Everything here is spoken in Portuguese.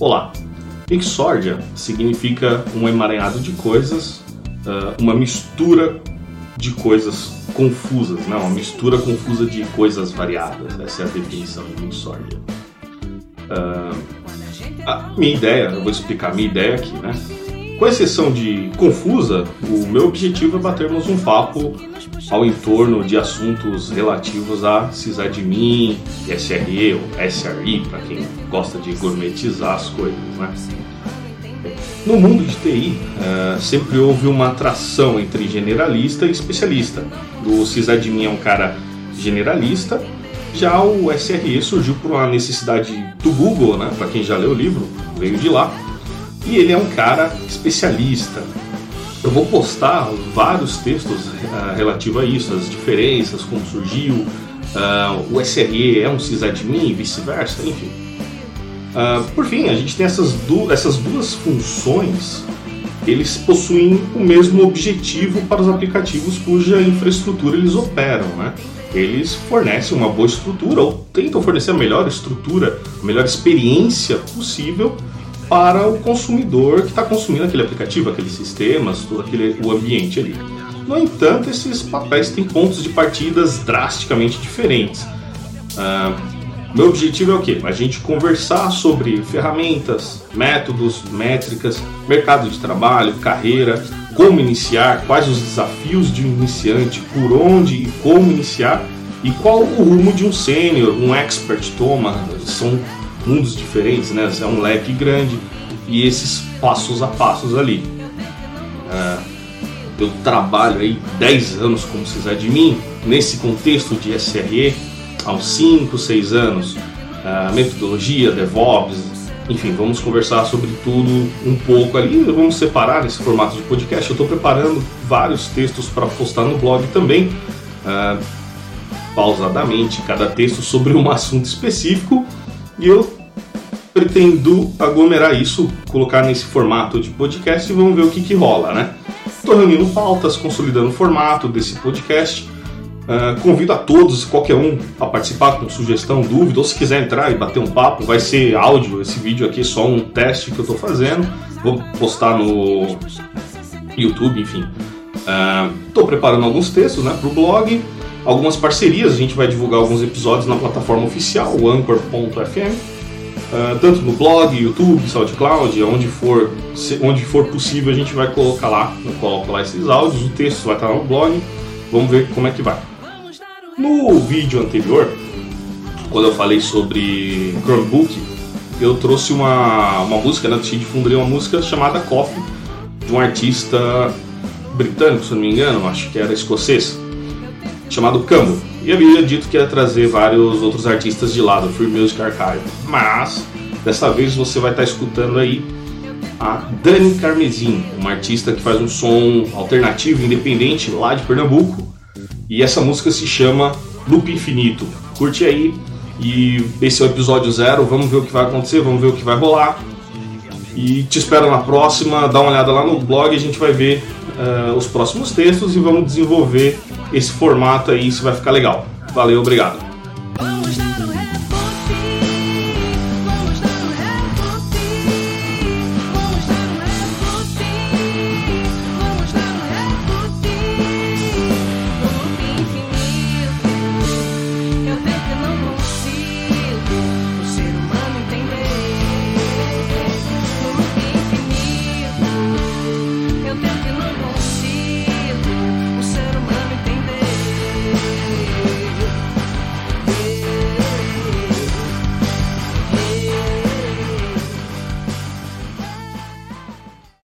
Olá! Exórdia significa um emaranhado de coisas, uh, uma mistura de coisas confusas, né? uma mistura confusa de coisas variadas. Essa é a definição de exórdia. Uh, a minha ideia, eu vou explicar a minha ideia aqui, né? Com exceção de confusa, o meu objetivo é batermos um papo ao entorno de assuntos relativos a sysadmin, SRE ou SRE, para quem gosta de gourmetizar as coisas. Né? No mundo de TI, eh, sempre houve uma atração entre generalista e especialista. O sysadmin é um cara generalista, já o SRE surgiu por uma necessidade do Google, né? para quem já leu o livro, veio de lá e ele é um cara especialista. Eu vou postar vários textos uh, relativos a isso, as diferenças, como surgiu, uh, o SRE é um sysadmin e vice-versa, enfim. Uh, por fim, a gente tem essas, du essas duas funções, eles possuem o mesmo objetivo para os aplicativos cuja infraestrutura eles operam, né? Eles fornecem uma boa estrutura ou tentam fornecer a melhor estrutura, a melhor experiência possível para o consumidor que está consumindo aquele aplicativo, aqueles sistemas, todo aquele o ambiente ali. No entanto, esses papéis têm pontos de partidas drasticamente diferentes. Uh, meu objetivo é o quê? A gente conversar sobre ferramentas, métodos, métricas, mercado de trabalho, carreira, como iniciar, quais os desafios de um iniciante, por onde e como iniciar e qual o rumo de um sênior, um expert toma. São mundos diferentes, né? É um leque grande e esses passos a passos ali. Uh, eu trabalho aí 10 anos como sysadmin nesse contexto de SRE uns 5, 6 anos. Uh, metodologia, DevOps, enfim, vamos conversar sobre tudo um pouco ali. Vamos separar esse formato de podcast. Eu estou preparando vários textos para postar no blog também, uh, pausadamente, cada texto sobre um assunto específico. E eu pretendo aglomerar isso, colocar nesse formato de podcast e vamos ver o que, que rola, né? Estou reunindo pautas, consolidando o formato desse podcast. Uh, convido a todos, qualquer um, a participar com sugestão, dúvida, ou se quiser entrar e bater um papo, vai ser áudio. Esse vídeo aqui é só um teste que eu estou fazendo. Vou postar no YouTube, enfim. Estou uh, preparando alguns textos né, para o blog, algumas parcerias. A gente vai divulgar alguns episódios na plataforma oficial, o anchor.fm Uh, tanto no blog, YouTube, SoundCloud, onde for, onde for possível a gente vai colocar lá, coloco lá esses áudios, o texto vai estar no blog, vamos ver como é que vai. No vídeo anterior, quando eu falei sobre Chromebook, eu trouxe uma, uma música, né, de fundo uma música chamada Coffee, de um artista britânico, se não me engano, acho que era escocês, chamado Cambo. E havia dito que ia trazer vários outros artistas de lado, Free Music Archive. Mas, dessa vez você vai estar escutando aí a Dani Carmesim, uma artista que faz um som alternativo, independente, lá de Pernambuco. E essa música se chama Loop Infinito. Curte aí. E esse é o episódio zero. Vamos ver o que vai acontecer, vamos ver o que vai rolar. E te espero na próxima. Dá uma olhada lá no blog, a gente vai ver uh, os próximos textos e vamos desenvolver esse formato aí, isso vai ficar legal. Valeu, obrigado.